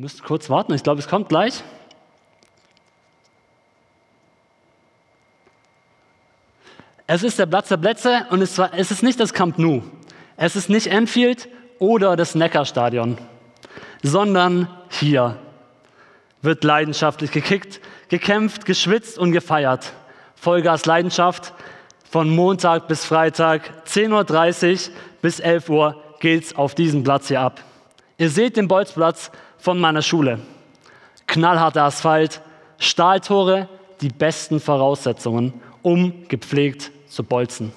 Müsst kurz warten, ich glaube, es kommt gleich. Es ist der Platz der Plätze und es, war, es ist nicht das Camp Nou. Es ist nicht Enfield oder das Neckarstadion, sondern hier wird leidenschaftlich gekickt, gekämpft, geschwitzt und gefeiert. Vollgas Leidenschaft von Montag bis Freitag, 10.30 Uhr bis 11 Uhr geht's auf diesem Platz hier ab. Ihr seht den Bolzplatz von meiner Schule. Knallharter Asphalt, Stahltore, die besten Voraussetzungen, um gepflegt zu bolzen.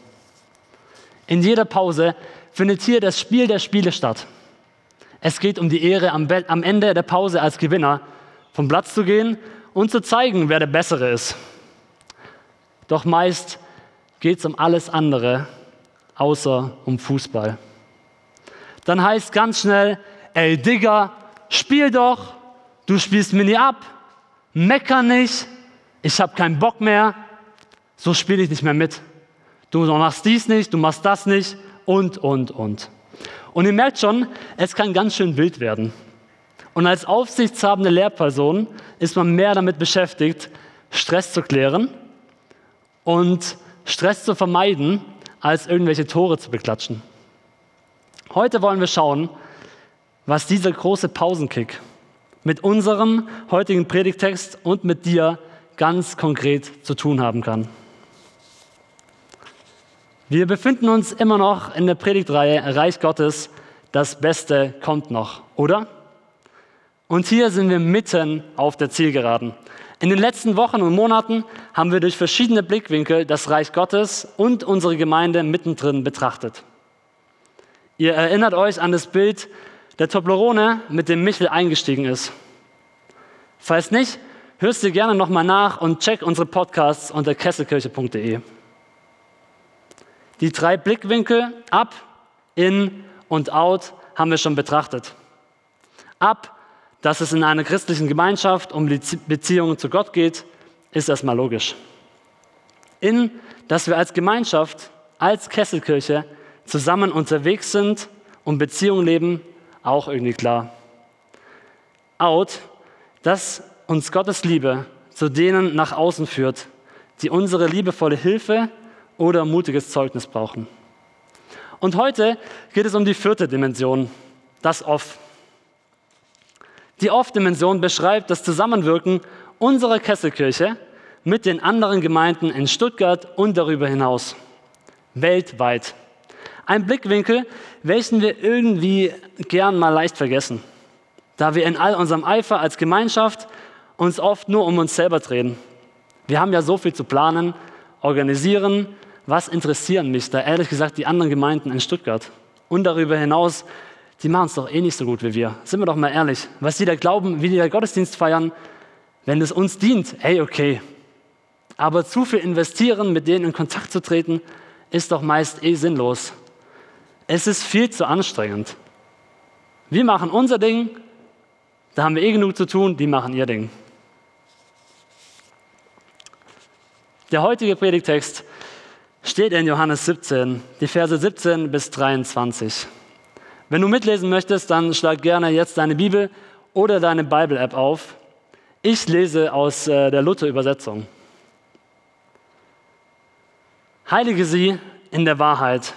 In jeder Pause findet hier das Spiel der Spiele statt. Es geht um die Ehre, am, am Ende der Pause als Gewinner vom Platz zu gehen und zu zeigen, wer der Bessere ist. Doch meist geht es um alles andere, außer um Fußball. Dann heißt ganz schnell, ey Digger, spiel doch, du spielst mir nie ab, mecker nicht, ich habe keinen Bock mehr, so spiele ich nicht mehr mit. Du machst dies nicht, du machst das nicht und, und, und. Und ihr merkt schon, es kann ganz schön wild werden. Und als aufsichtshabende Lehrperson ist man mehr damit beschäftigt, Stress zu klären und Stress zu vermeiden, als irgendwelche Tore zu beklatschen. Heute wollen wir schauen, was dieser große Pausenkick mit unserem heutigen Predigtext und mit dir ganz konkret zu tun haben kann. Wir befinden uns immer noch in der Predigtreihe Reich Gottes, das Beste kommt noch, oder? Und hier sind wir mitten auf der Zielgeraden. In den letzten Wochen und Monaten haben wir durch verschiedene Blickwinkel das Reich Gottes und unsere Gemeinde mittendrin betrachtet. Ihr erinnert euch an das Bild der Toblerone, mit dem Michel eingestiegen ist. Falls nicht, hörst du gerne nochmal nach und check unsere Podcasts unter kesselkirche.de. Die drei Blickwinkel, up, in und out, haben wir schon betrachtet. Ab dass es in einer christlichen Gemeinschaft um Beziehungen zu Gott geht, ist erstmal logisch. In, dass wir als Gemeinschaft, als Kesselkirche zusammen unterwegs sind und Beziehungen leben, auch irgendwie klar. Out, dass uns Gottes Liebe zu denen nach außen führt, die unsere liebevolle Hilfe oder mutiges Zeugnis brauchen. Und heute geht es um die vierte Dimension, das Off. Die Off-Dimension beschreibt das Zusammenwirken unserer Kesselkirche mit den anderen Gemeinden in Stuttgart und darüber hinaus, weltweit. Ein Blickwinkel, welchen wir irgendwie gern mal leicht vergessen, da wir in all unserem Eifer als Gemeinschaft uns oft nur um uns selber drehen. Wir haben ja so viel zu planen, organisieren. Was interessieren mich da ehrlich gesagt die anderen Gemeinden in Stuttgart? Und darüber hinaus die machen es doch eh nicht so gut wie wir. Sind wir doch mal ehrlich. Was die da glauben, wie die da Gottesdienst feiern, wenn es uns dient, hey, okay. Aber zu viel investieren, mit denen in Kontakt zu treten, ist doch meist eh sinnlos. Es ist viel zu anstrengend. Wir machen unser Ding, da haben wir eh genug zu tun, die machen ihr Ding. Der heutige Predigtext steht in Johannes 17, die Verse 17 bis 23. Wenn du mitlesen möchtest, dann schlag gerne jetzt deine Bibel oder deine Bible-App auf. Ich lese aus äh, der Luther-Übersetzung. Heilige sie in der Wahrheit.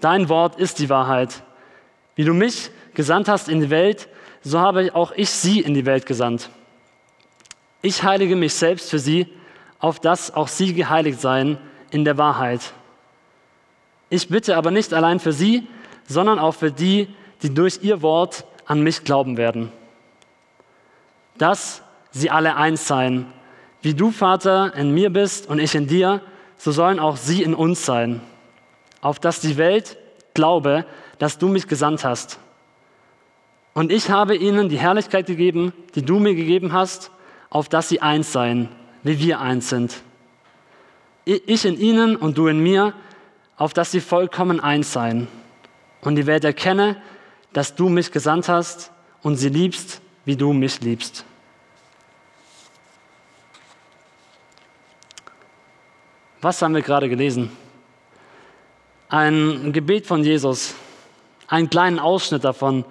Dein Wort ist die Wahrheit. Wie du mich gesandt hast in die Welt, so habe auch ich sie in die Welt gesandt. Ich heilige mich selbst für sie, auf dass auch sie geheiligt seien in der Wahrheit. Ich bitte aber nicht allein für sie, sondern auch für die, die durch ihr Wort an mich glauben werden. Dass sie alle eins seien. Wie du, Vater, in mir bist und ich in dir, so sollen auch sie in uns sein. Auf dass die Welt glaube, dass du mich gesandt hast. Und ich habe ihnen die Herrlichkeit gegeben, die du mir gegeben hast, auf dass sie eins seien, wie wir eins sind. Ich in ihnen und du in mir, auf dass sie vollkommen eins seien und die Welt erkenne, dass du mich gesandt hast und sie liebst, wie du mich liebst. Was haben wir gerade gelesen? Ein Gebet von Jesus, einen kleinen Ausschnitt davon,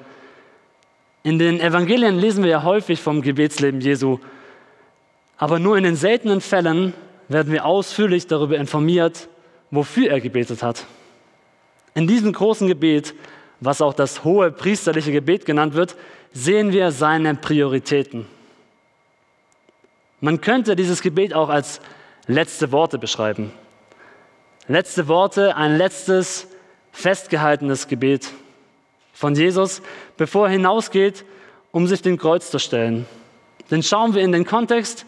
In den Evangelien lesen wir ja häufig vom Gebetsleben Jesu, aber nur in den seltenen Fällen werden wir ausführlich darüber informiert, wofür er gebetet hat. In diesem großen Gebet, was auch das hohe priesterliche Gebet genannt wird, sehen wir seine Prioritäten. Man könnte dieses Gebet auch als letzte Worte beschreiben. Letzte Worte, ein letztes festgehaltenes Gebet von Jesus, bevor er hinausgeht, um sich dem Kreuz zu stellen. Denn schauen wir in den Kontext,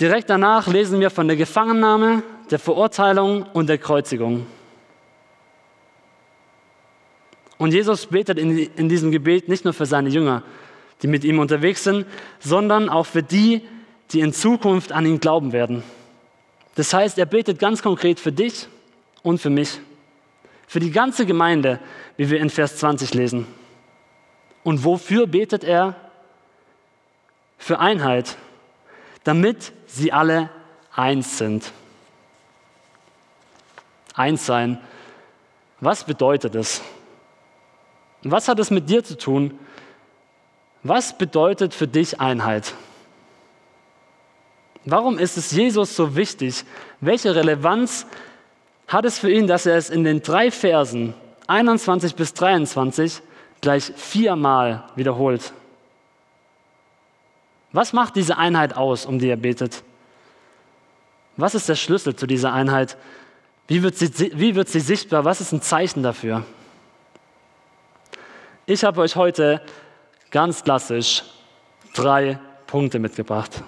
direkt danach lesen wir von der Gefangennahme, der Verurteilung und der Kreuzigung. Und Jesus betet in, in diesem Gebet nicht nur für seine Jünger, die mit ihm unterwegs sind, sondern auch für die, die in Zukunft an ihn glauben werden. Das heißt, er betet ganz konkret für dich und für mich, für die ganze Gemeinde, wie wir in Vers 20 lesen. Und wofür betet er? Für Einheit, damit sie alle eins sind. Eins sein. Was bedeutet es? Was hat es mit dir zu tun? Was bedeutet für dich Einheit? Warum ist es Jesus so wichtig? Welche Relevanz hat es für ihn, dass er es in den drei Versen 21 bis 23 gleich viermal wiederholt? Was macht diese Einheit aus, um die er betet? Was ist der Schlüssel zu dieser Einheit? Wie wird sie, wie wird sie sichtbar? Was ist ein Zeichen dafür? Ich habe euch heute ganz klassisch drei Punkte mitgebracht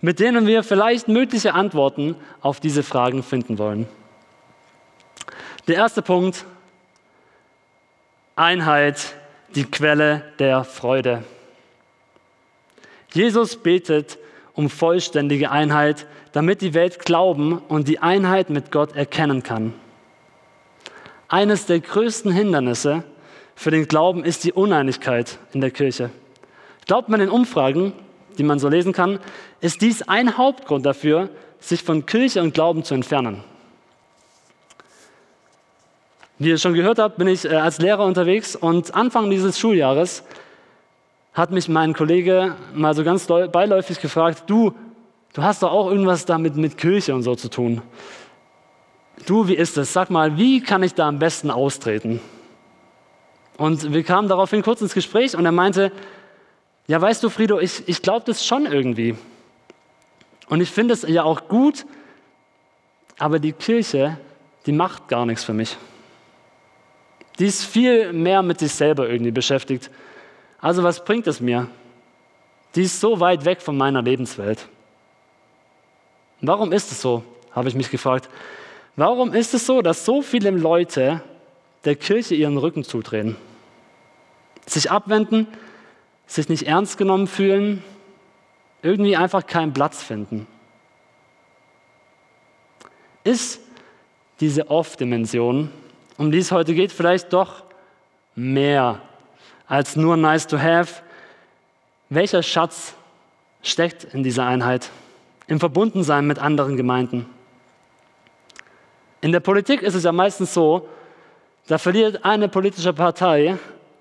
mit denen wir vielleicht mögliche Antworten auf diese Fragen finden wollen. Der erste Punkt, Einheit, die Quelle der Freude. Jesus betet um vollständige Einheit, damit die Welt glauben und die Einheit mit Gott erkennen kann. Eines der größten Hindernisse für den Glauben ist die Uneinigkeit in der Kirche. Glaubt man in Umfragen, die man so lesen kann, ist dies ein Hauptgrund dafür, sich von Kirche und Glauben zu entfernen. Wie ihr schon gehört habt, bin ich äh, als Lehrer unterwegs und Anfang dieses Schuljahres hat mich mein Kollege mal so ganz beiläufig gefragt, du, du hast doch auch irgendwas damit mit Kirche und so zu tun. Du, wie ist es? Sag mal, wie kann ich da am besten austreten? Und wir kamen daraufhin kurz ins Gespräch und er meinte, ja, weißt du, Frido, ich, ich glaube das schon irgendwie. Und ich finde es ja auch gut, aber die Kirche, die macht gar nichts für mich. Die ist viel mehr mit sich selber irgendwie beschäftigt. Also was bringt es mir? Die ist so weit weg von meiner Lebenswelt. Warum ist es so? habe ich mich gefragt. Warum ist es so, dass so viele Leute der Kirche ihren Rücken zudrehen, sich abwenden sich nicht ernst genommen fühlen, irgendwie einfach keinen Platz finden. Ist diese Off-Dimension, um die es heute geht, vielleicht doch mehr als nur nice to have? Welcher Schatz steckt in dieser Einheit, im Verbundensein mit anderen Gemeinden? In der Politik ist es ja meistens so, da verliert eine politische Partei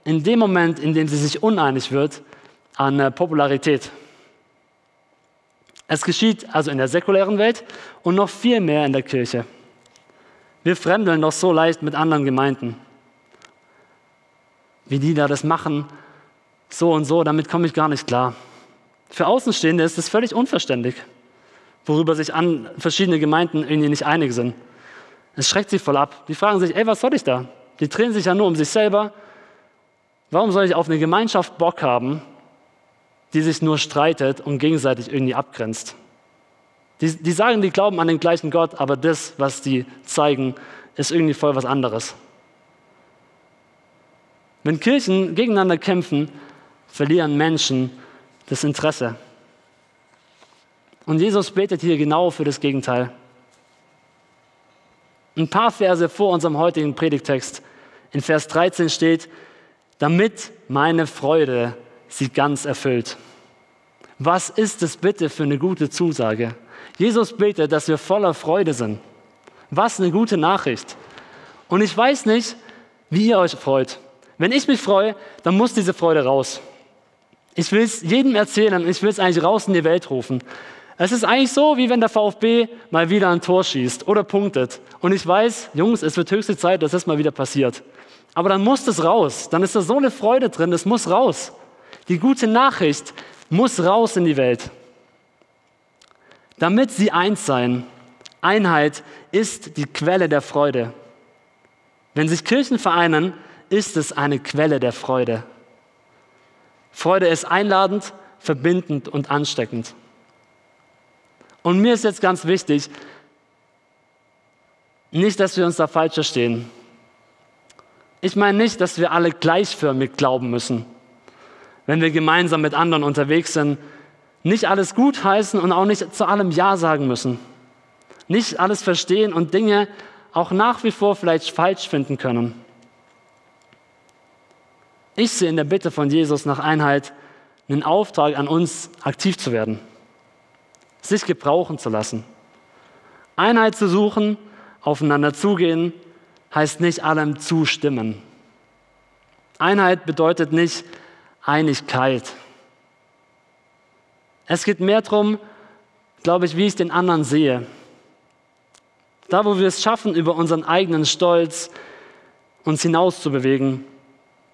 in dem Moment, in dem sie sich uneinig wird, an Popularität. Es geschieht also in der säkulären Welt und noch viel mehr in der Kirche. Wir fremdeln doch so leicht mit anderen Gemeinden. Wie die da das machen, so und so, damit komme ich gar nicht klar. Für Außenstehende ist es völlig unverständlich, worüber sich an verschiedene Gemeinden irgendwie nicht einig sind. Es schreckt sie voll ab. Die fragen sich, ey, was soll ich da? Die drehen sich ja nur um sich selber Warum soll ich auf eine Gemeinschaft Bock haben, die sich nur streitet und gegenseitig irgendwie abgrenzt? Die, die sagen, die glauben an den gleichen Gott, aber das, was die zeigen, ist irgendwie voll was anderes. Wenn Kirchen gegeneinander kämpfen, verlieren Menschen das Interesse. Und Jesus betet hier genau für das Gegenteil. Ein paar Verse vor unserem heutigen Predigtext, in Vers 13 steht, damit meine Freude sie ganz erfüllt. Was ist es bitte für eine gute Zusage? Jesus betet, dass wir voller Freude sind. Was eine gute Nachricht. Und ich weiß nicht, wie ihr euch freut. Wenn ich mich freue, dann muss diese Freude raus. Ich will es jedem erzählen und ich will es eigentlich raus in die Welt rufen. Es ist eigentlich so, wie wenn der VfB mal wieder ein Tor schießt oder punktet. Und ich weiß, Jungs, es wird höchste Zeit, dass das mal wieder passiert. Aber dann muss das raus. Dann ist da so eine Freude drin, das muss raus. Die gute Nachricht muss raus in die Welt. Damit sie eins sein. Einheit ist die Quelle der Freude. Wenn sich Kirchen vereinen, ist es eine Quelle der Freude. Freude ist einladend, verbindend und ansteckend. Und mir ist jetzt ganz wichtig, nicht, dass wir uns da falsch verstehen. Ich meine nicht, dass wir alle gleichförmig glauben müssen, wenn wir gemeinsam mit anderen unterwegs sind, nicht alles gut heißen und auch nicht zu allem Ja sagen müssen, nicht alles verstehen und Dinge auch nach wie vor vielleicht falsch finden können. Ich sehe in der Bitte von Jesus nach Einheit einen Auftrag an uns, aktiv zu werden, sich gebrauchen zu lassen. Einheit zu suchen, aufeinander zugehen, heißt nicht allem zustimmen. Einheit bedeutet nicht Einigkeit. Es geht mehr darum, glaube ich, wie ich den anderen sehe. Da, wo wir es schaffen, über unseren eigenen Stolz uns hinauszubewegen,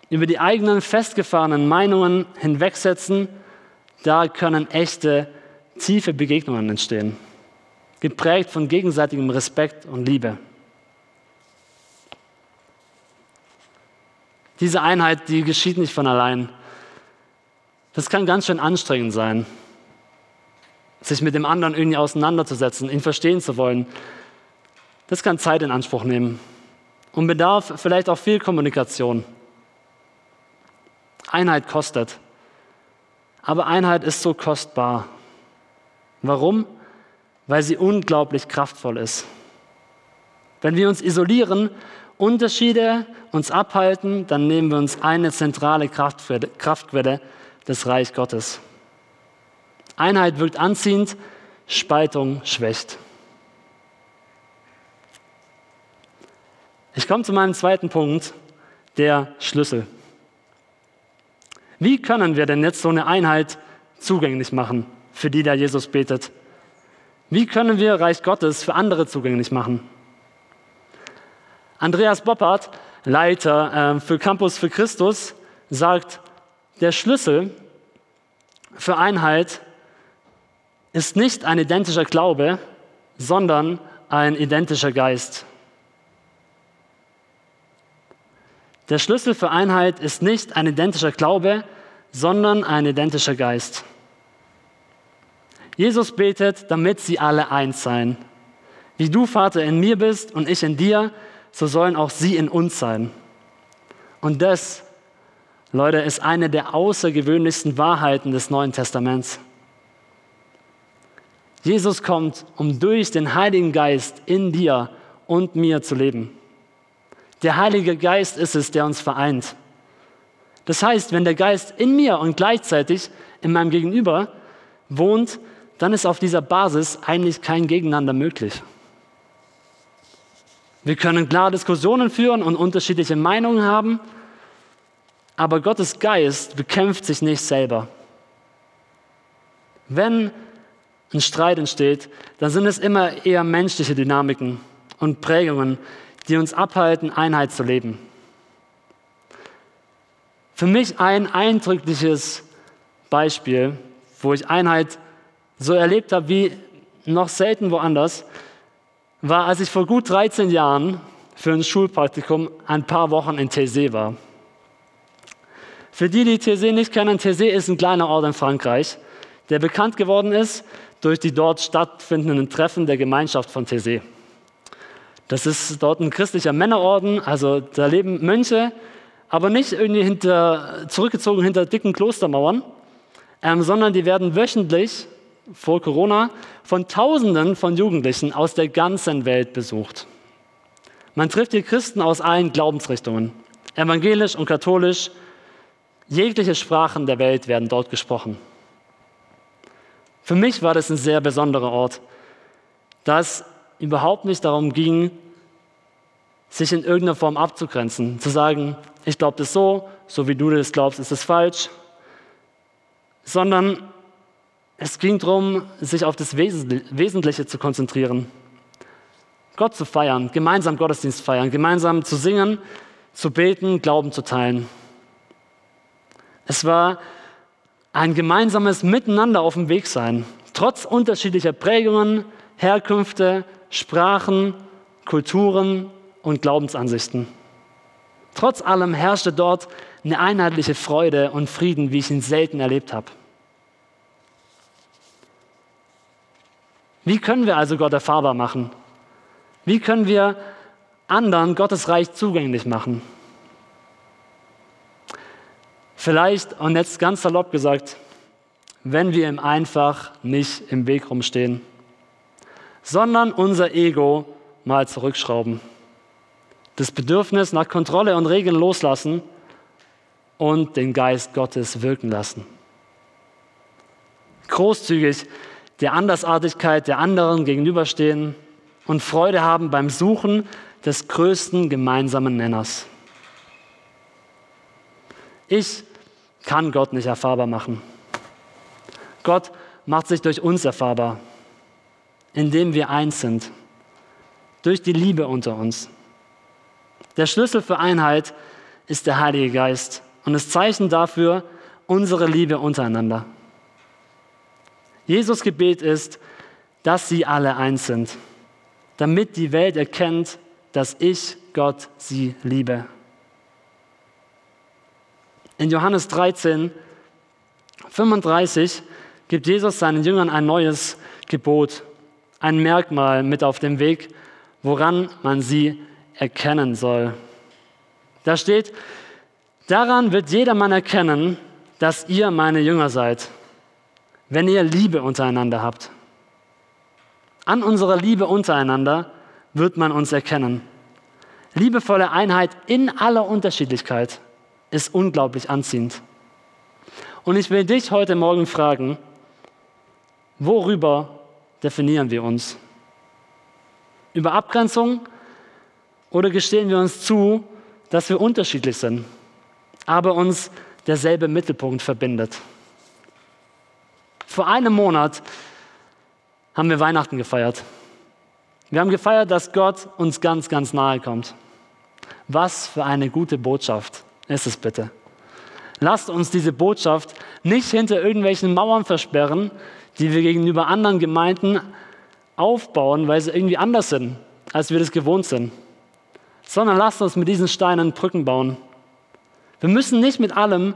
über die eigenen festgefahrenen Meinungen hinwegsetzen, da können echte, tiefe Begegnungen entstehen, geprägt von gegenseitigem Respekt und Liebe. Diese Einheit, die geschieht nicht von allein. Das kann ganz schön anstrengend sein, sich mit dem anderen irgendwie auseinanderzusetzen, ihn verstehen zu wollen. Das kann Zeit in Anspruch nehmen und bedarf vielleicht auch viel Kommunikation. Einheit kostet. Aber Einheit ist so kostbar. Warum? Weil sie unglaublich kraftvoll ist. Wenn wir uns isolieren, Unterschiede uns abhalten, dann nehmen wir uns eine zentrale Kraftquelle des Reich Gottes. Einheit wirkt anziehend, Spaltung schwächt. Ich komme zu meinem zweiten Punkt, der Schlüssel. Wie können wir denn jetzt so eine Einheit zugänglich machen, für die der Jesus betet? Wie können wir Reich Gottes für andere zugänglich machen? Andreas Boppert, Leiter äh, für Campus für Christus, sagt, der Schlüssel für Einheit ist nicht ein identischer Glaube, sondern ein identischer Geist. Der Schlüssel für Einheit ist nicht ein identischer Glaube, sondern ein identischer Geist. Jesus betet, damit sie alle eins seien. Wie du, Vater, in mir bist und ich in dir, so sollen auch sie in uns sein. Und das, Leute, ist eine der außergewöhnlichsten Wahrheiten des Neuen Testaments. Jesus kommt, um durch den Heiligen Geist in dir und mir zu leben. Der Heilige Geist ist es, der uns vereint. Das heißt, wenn der Geist in mir und gleichzeitig in meinem Gegenüber wohnt, dann ist auf dieser Basis eigentlich kein Gegeneinander möglich. Wir können klar Diskussionen führen und unterschiedliche Meinungen haben, aber Gottes Geist bekämpft sich nicht selber. Wenn ein Streit entsteht, dann sind es immer eher menschliche Dynamiken und Prägungen, die uns abhalten, Einheit zu leben. Für mich ein eindrückliches Beispiel, wo ich Einheit so erlebt habe wie noch selten woanders, war, als ich vor gut 13 Jahren für ein Schulpraktikum ein paar Wochen in Thésée war. Für die, die Thésée nicht kennen, Thésée ist ein kleiner Ort in Frankreich, der bekannt geworden ist durch die dort stattfindenden Treffen der Gemeinschaft von Thésée. Das ist dort ein christlicher Männerorden, also da leben Mönche, aber nicht irgendwie hinter, zurückgezogen hinter dicken Klostermauern, ähm, sondern die werden wöchentlich vor Corona von Tausenden von Jugendlichen aus der ganzen Welt besucht. Man trifft hier Christen aus allen Glaubensrichtungen, evangelisch und katholisch. Jegliche Sprachen der Welt werden dort gesprochen. Für mich war das ein sehr besonderer Ort, da es überhaupt nicht darum ging, sich in irgendeiner Form abzugrenzen, zu sagen, ich glaube das so, so wie du das glaubst, ist es falsch, sondern es ging darum, sich auf das Wesentliche zu konzentrieren. Gott zu feiern, gemeinsam Gottesdienst feiern, gemeinsam zu singen, zu beten, Glauben zu teilen. Es war ein gemeinsames Miteinander auf dem Weg sein, trotz unterschiedlicher Prägungen, Herkünfte, Sprachen, Kulturen und Glaubensansichten. Trotz allem herrschte dort eine einheitliche Freude und Frieden, wie ich ihn selten erlebt habe. Wie können wir also Gott erfahrbar machen? Wie können wir anderen Gottes Reich zugänglich machen? Vielleicht, und jetzt ganz salopp gesagt, wenn wir ihm einfach nicht im Weg rumstehen, sondern unser Ego mal zurückschrauben, das Bedürfnis nach Kontrolle und Regeln loslassen und den Geist Gottes wirken lassen. Großzügig der Andersartigkeit der anderen gegenüberstehen und Freude haben beim Suchen des größten gemeinsamen Nenners. Ich kann Gott nicht erfahrbar machen. Gott macht sich durch uns erfahrbar, indem wir eins sind, durch die Liebe unter uns. Der Schlüssel für Einheit ist der Heilige Geist und das Zeichen dafür unsere Liebe untereinander. Jesus Gebet ist, dass sie alle eins sind, damit die Welt erkennt, dass ich Gott sie liebe. In Johannes 13, 35 gibt Jesus seinen Jüngern ein neues Gebot, ein Merkmal mit auf dem Weg, woran man sie erkennen soll. Da steht, daran wird jedermann erkennen, dass ihr meine Jünger seid, wenn ihr Liebe untereinander habt. An unserer Liebe untereinander wird man uns erkennen. Liebevolle Einheit in aller Unterschiedlichkeit ist unglaublich anziehend. Und ich will dich heute Morgen fragen, worüber definieren wir uns? Über Abgrenzung oder gestehen wir uns zu, dass wir unterschiedlich sind, aber uns derselbe Mittelpunkt verbindet? Vor einem Monat haben wir Weihnachten gefeiert. Wir haben gefeiert, dass Gott uns ganz, ganz nahe kommt. Was für eine gute Botschaft ist es bitte. Lasst uns diese Botschaft nicht hinter irgendwelchen Mauern versperren, die wir gegenüber anderen Gemeinden aufbauen, weil sie irgendwie anders sind, als wir das gewohnt sind, sondern lasst uns mit diesen Steinen Brücken bauen. Wir müssen nicht mit allem,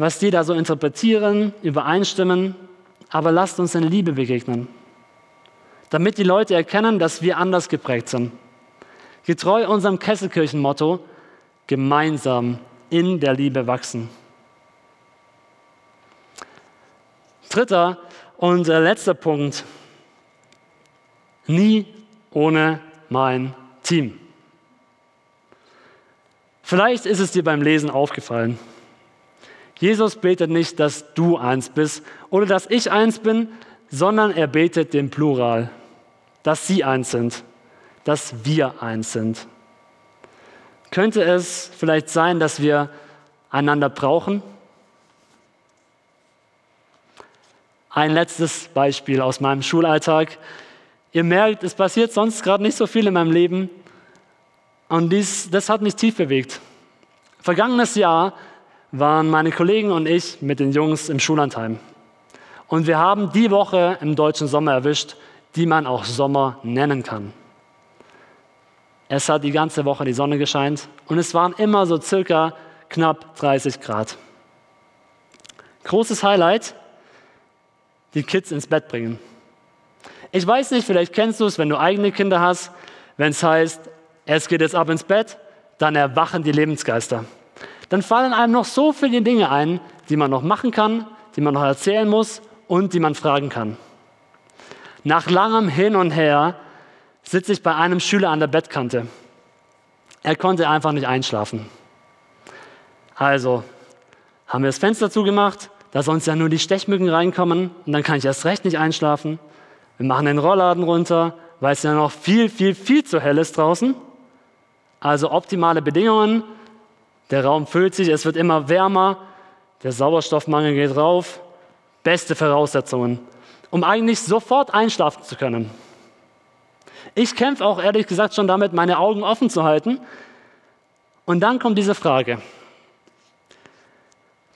was die da so interpretieren, übereinstimmen, aber lasst uns in Liebe begegnen, damit die Leute erkennen, dass wir anders geprägt sind. Getreu unserem Kesselkirchenmotto, gemeinsam in der Liebe wachsen. Dritter und letzter Punkt. Nie ohne mein Team. Vielleicht ist es dir beim Lesen aufgefallen. Jesus betet nicht, dass du eins bist oder dass ich eins bin, sondern er betet den Plural, dass sie eins sind, dass wir eins sind. Könnte es vielleicht sein, dass wir einander brauchen? Ein letztes Beispiel aus meinem Schulalltag. Ihr merkt, es passiert sonst gerade nicht so viel in meinem Leben. Und dies, das hat mich tief bewegt. Vergangenes Jahr waren meine Kollegen und ich mit den Jungs im Schullandheim. Und wir haben die Woche im deutschen Sommer erwischt, die man auch Sommer nennen kann. Es hat die ganze Woche die Sonne gescheint und es waren immer so circa knapp 30 Grad. Großes Highlight, die Kids ins Bett bringen. Ich weiß nicht, vielleicht kennst du es, wenn du eigene Kinder hast, wenn es heißt, es geht jetzt ab ins Bett, dann erwachen die Lebensgeister dann fallen einem noch so viele Dinge ein, die man noch machen kann, die man noch erzählen muss und die man fragen kann. Nach langem Hin und Her sitze ich bei einem Schüler an der Bettkante. Er konnte einfach nicht einschlafen. Also haben wir das Fenster zugemacht, da sonst ja nur die Stechmücken reinkommen und dann kann ich erst recht nicht einschlafen. Wir machen den Rollladen runter, weil es ja noch viel, viel, viel zu hell ist draußen. Also optimale Bedingungen, Der Raum füllt sich, es wird immer wärmer, der Sauerstoffmangel geht rauf. Beste Voraussetzungen, um eigentlich sofort einschlafen zu können. Ich kämpfe auch ehrlich gesagt schon damit, meine Augen offen zu halten. Und dann kommt diese Frage.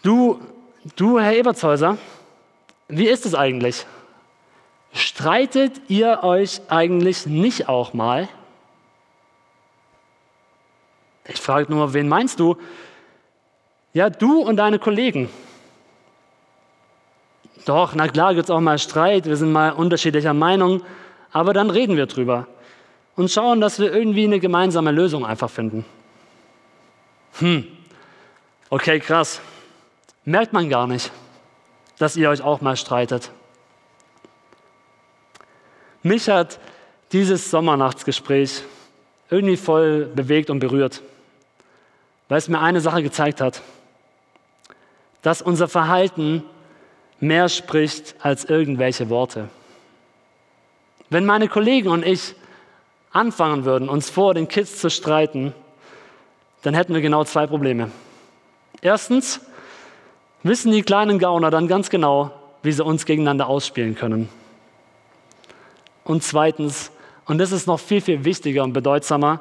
Du, du Herr Ebertshäuser, wie ist es eigentlich? Streitet ihr euch eigentlich nicht auch mal? Ich frage nur, wen meinst du? Ja, du und deine Kollegen. Doch, na klar gibt es auch mal Streit, wir sind mal unterschiedlicher Meinung, aber dann reden wir drüber und schauen, dass wir irgendwie eine gemeinsame Lösung einfach finden. Hm, okay, krass. Merkt man gar nicht, dass ihr euch auch mal streitet. Mich hat dieses Sommernachtsgespräch irgendwie voll bewegt und berührt, weil es mir eine Sache gezeigt hat, dass unser Verhalten mehr spricht als irgendwelche Worte. Wenn meine Kollegen und ich anfangen würden, uns vor den Kids zu streiten, dann hätten wir genau zwei Probleme. Erstens wissen die kleinen Gauner dann ganz genau, wie sie uns gegeneinander ausspielen können. Und zweitens, und das ist noch viel, viel wichtiger und bedeutsamer,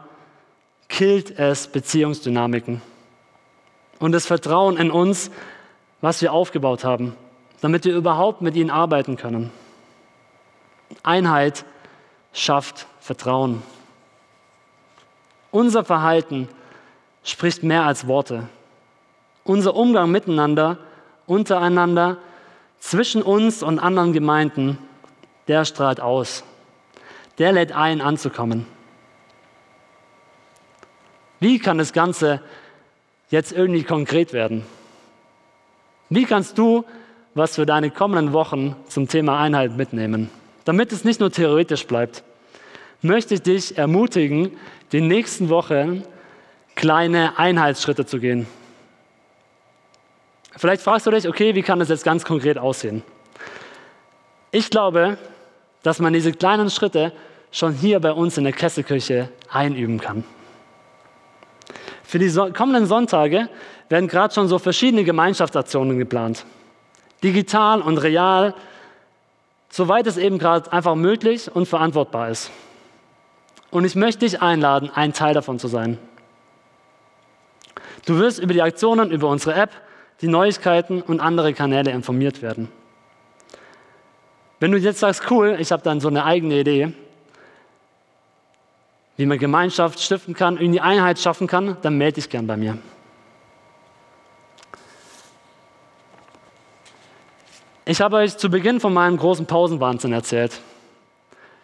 killt es Beziehungsdynamiken und das Vertrauen in uns, was wir aufgebaut haben damit wir überhaupt mit ihnen arbeiten können. Einheit schafft Vertrauen. Unser Verhalten spricht mehr als Worte. Unser Umgang miteinander, untereinander, zwischen uns und anderen Gemeinden, der strahlt aus. Der lädt ein, anzukommen. Wie kann das Ganze jetzt irgendwie konkret werden? Wie kannst du was für deine kommenden Wochen zum Thema Einheit mitnehmen. Damit es nicht nur theoretisch bleibt, möchte ich dich ermutigen, die nächsten Wochen kleine Einheitsschritte zu gehen. Vielleicht fragst du dich, okay, wie kann das jetzt ganz konkret aussehen? Ich glaube, dass man diese kleinen Schritte schon hier bei uns in der Kesselkirche einüben kann. Für die kommenden Sonntage werden gerade schon so verschiedene Gemeinschaftsaktionen geplant digital und real, soweit es eben gerade einfach möglich und verantwortbar ist. Und ich möchte dich einladen, ein Teil davon zu sein. Du wirst über die Aktionen, über unsere App, die Neuigkeiten und andere Kanäle informiert werden. Wenn du jetzt sagst, cool, ich habe dann so eine eigene Idee, wie man Gemeinschaft stiften kann, irgendwie Einheit schaffen kann, dann melde dich gern bei mir. Ich habe euch zu Beginn von meinem großen Pausenwahnsinn erzählt.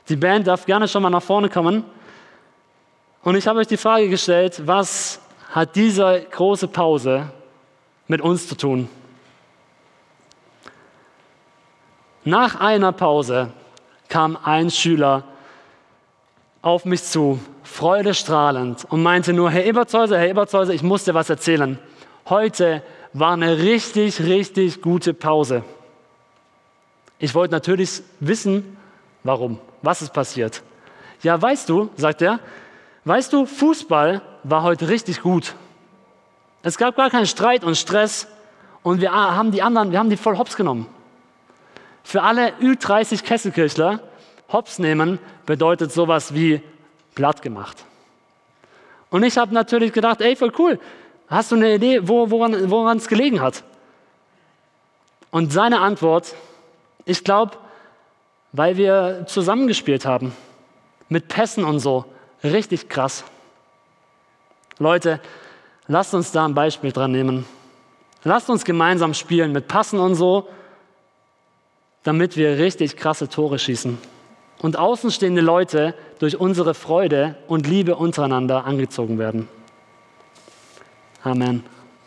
Die Band darf gerne schon mal nach vorne kommen. Und ich habe euch die Frage gestellt, was hat diese große Pause mit uns zu tun? Nach einer Pause kam ein Schüler auf mich zu, freudestrahlend, und meinte nur, Herr Eberzeuser, Herr Eberzeuser, ich muss dir was erzählen. Heute war eine richtig, richtig gute Pause. Ich wollte natürlich wissen, warum, was ist passiert. Ja, weißt du, sagt er, weißt du, Fußball war heute richtig gut. Es gab gar keinen Streit und Stress und wir haben die anderen, wir haben die voll hops genommen. Für alle Ü30 Kesselkirchler, hops nehmen bedeutet sowas wie platt gemacht. Und ich habe natürlich gedacht, ey, voll cool. Hast du eine Idee, wo, woran es gelegen hat? Und seine Antwort ich glaube, weil wir zusammengespielt haben. Mit Pässen und so. Richtig krass. Leute, lasst uns da ein Beispiel dran nehmen. Lasst uns gemeinsam spielen mit Passen und so, damit wir richtig krasse Tore schießen. Und außenstehende Leute durch unsere Freude und Liebe untereinander angezogen werden. Amen.